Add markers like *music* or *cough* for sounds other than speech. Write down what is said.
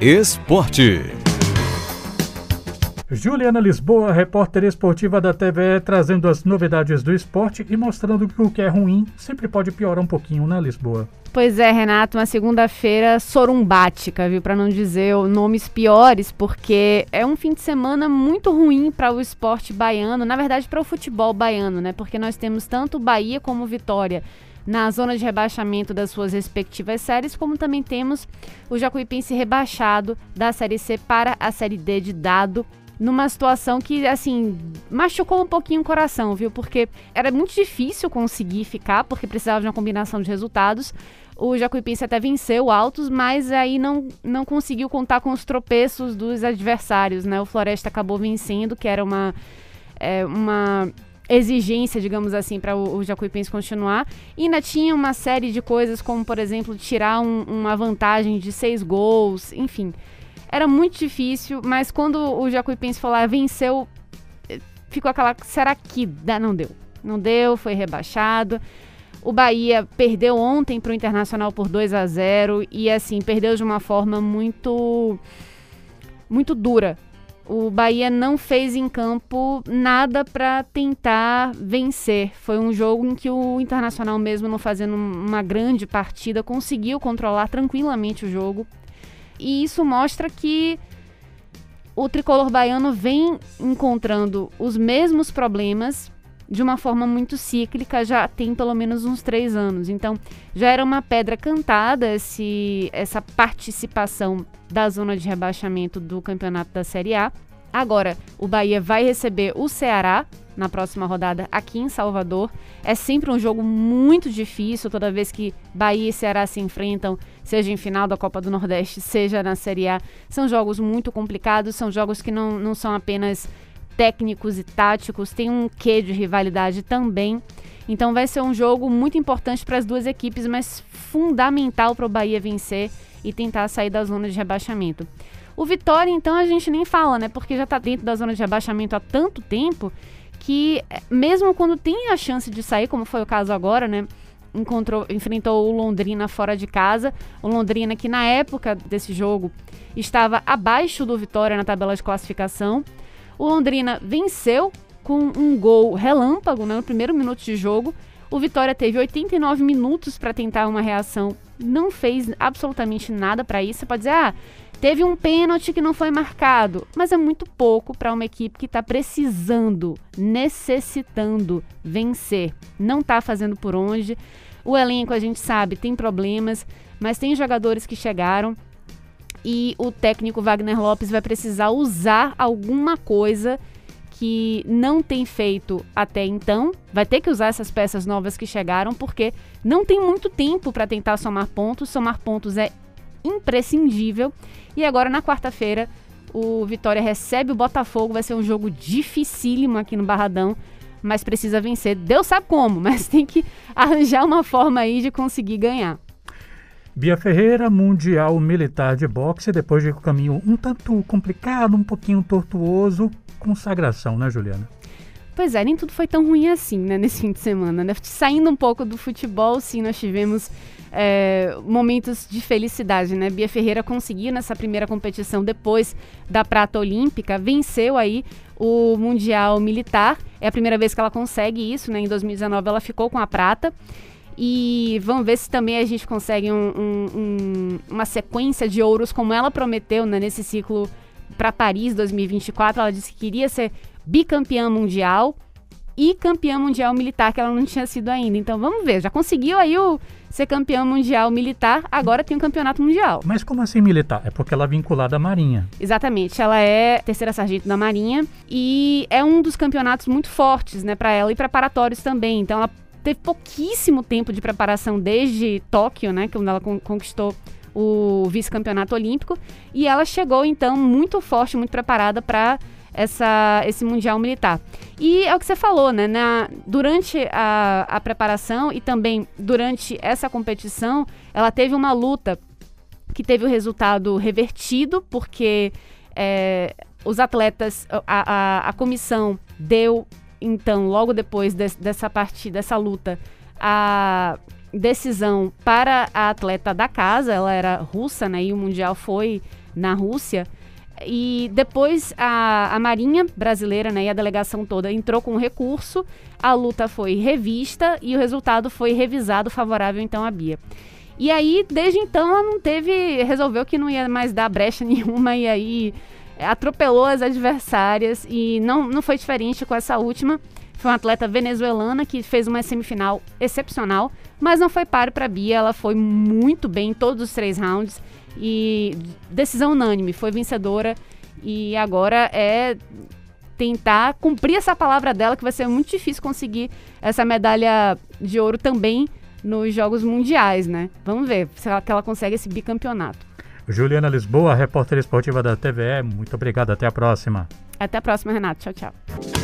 Esporte. Juliana Lisboa, repórter esportiva da TVE, trazendo as novidades do esporte e mostrando que o que é ruim sempre pode piorar um pouquinho, né, Lisboa? Pois é, Renato, uma segunda-feira sorumbática, viu? Para não dizer nomes piores, porque é um fim de semana muito ruim para o esporte baiano, na verdade para o futebol baiano, né? Porque nós temos tanto Bahia como Vitória na zona de rebaixamento das suas respectivas séries, como também temos o Jacuipense rebaixado da Série C para a Série D de dado numa situação que, assim, machucou um pouquinho o coração, viu? Porque era muito difícil conseguir ficar, porque precisava de uma combinação de resultados. O Jacuipense até venceu altos, mas aí não, não conseguiu contar com os tropeços dos adversários, né? O Floresta acabou vencendo, que era uma, é, uma exigência, digamos assim, para o, o Jacuipense continuar. E ainda tinha uma série de coisas, como, por exemplo, tirar um, uma vantagem de seis gols, enfim. Era muito difícil, mas quando o Jacuipense falou, ah, venceu, eh, ficou aquela, será que dá? Não deu. Não deu, foi rebaixado. O Bahia perdeu ontem para o Internacional por 2 a 0 e assim, perdeu de uma forma muito muito dura. O Bahia não fez em campo nada para tentar vencer. Foi um jogo em que o Internacional mesmo não fazendo uma grande partida conseguiu controlar tranquilamente o jogo e isso mostra que o tricolor baiano vem encontrando os mesmos problemas de uma forma muito cíclica, já tem pelo menos uns três anos. Então, já era uma pedra cantada esse, essa participação da zona de rebaixamento do campeonato da Série A. Agora, o Bahia vai receber o Ceará na próxima rodada aqui em Salvador. É sempre um jogo muito difícil toda vez que Bahia e Ceará se enfrentam, seja em final da Copa do Nordeste, seja na Série A. São jogos muito complicados, são jogos que não, não são apenas técnicos e táticos, tem um quê de rivalidade também. Então vai ser um jogo muito importante para as duas equipes, mas fundamental para o Bahia vencer e tentar sair da zona de rebaixamento. O Vitória, então, a gente nem fala, né? Porque já está dentro da zona de rebaixamento há tanto tempo que eh, mesmo quando tem a chance de sair, como foi o caso agora, né? Encontrou, enfrentou o Londrina fora de casa. O Londrina que na época desse jogo estava abaixo do Vitória na tabela de classificação. O Londrina venceu com um gol relâmpago né, no primeiro minuto de jogo. O Vitória teve 89 minutos para tentar uma reação, não fez absolutamente nada para isso. Você pode dizer, ah, Teve um pênalti que não foi marcado, mas é muito pouco para uma equipe que está precisando, necessitando vencer. Não está fazendo por onde. O elenco, a gente sabe, tem problemas, mas tem jogadores que chegaram e o técnico Wagner Lopes vai precisar usar alguma coisa que não tem feito até então. Vai ter que usar essas peças novas que chegaram, porque não tem muito tempo para tentar somar pontos. Somar pontos é imprescindível. E agora, na quarta-feira, o Vitória recebe o Botafogo. Vai ser um jogo dificílimo aqui no Barradão, mas precisa vencer. Deus sabe como, mas *laughs* tem que arranjar uma forma aí de conseguir ganhar. Bia Ferreira, Mundial Militar de Boxe, depois de um caminho um tanto complicado, um pouquinho tortuoso, consagração, né, Juliana? Pois é, nem tudo foi tão ruim assim, né, nesse fim de semana, né? Saindo um pouco do futebol, sim, nós tivemos é, momentos de felicidade, né? Bia Ferreira conseguiu nessa primeira competição, depois da prata olímpica, venceu aí o Mundial Militar. É a primeira vez que ela consegue isso, né? Em 2019 ela ficou com a prata. E vamos ver se também a gente consegue um, um, um, uma sequência de ouros como ela prometeu né, nesse ciclo para Paris 2024. Ela disse que queria ser bicampeã mundial e campeã mundial militar, que ela não tinha sido ainda. Então vamos ver, já conseguiu aí o ser campeã mundial militar, agora tem um campeonato mundial. Mas como assim militar? É porque ela é vinculada à Marinha. Exatamente, ela é terceira sargento da Marinha e é um dos campeonatos muito fortes, né, para ela e preparatórios também. Então ela teve pouquíssimo tempo de preparação desde Tóquio, né, quando ela conquistou o vice-campeonato olímpico e ela chegou então muito forte, muito preparada para essa, esse Mundial Militar. E é o que você falou, né? Na, durante a, a preparação e também durante essa competição, ela teve uma luta que teve o resultado revertido, porque é, os atletas, a, a, a, comissão deu, então, logo depois de, dessa partida, dessa luta, a, decisão para a atleta da casa, ela era russa, né? E o Mundial foi na Rússia. E depois a, a Marinha brasileira né, e a delegação toda entrou com recurso, a luta foi revista e o resultado foi revisado favorável então à Bia. E aí, desde então, ela não teve. resolveu que não ia mais dar brecha *laughs* nenhuma e aí atropelou as adversárias e não, não foi diferente com essa última. Foi uma atleta venezuelana que fez uma semifinal excepcional, mas não foi páreo para Bia. Ela foi muito bem em todos os três rounds e decisão unânime, foi vencedora e agora é tentar cumprir essa palavra dela que vai ser muito difícil conseguir essa medalha de ouro também nos Jogos Mundiais, né? Vamos ver se ela, ela consegue esse bicampeonato. Juliana Lisboa, repórter esportiva da TVE, muito obrigado, até a próxima. Até a próxima, Renato. Tchau, tchau.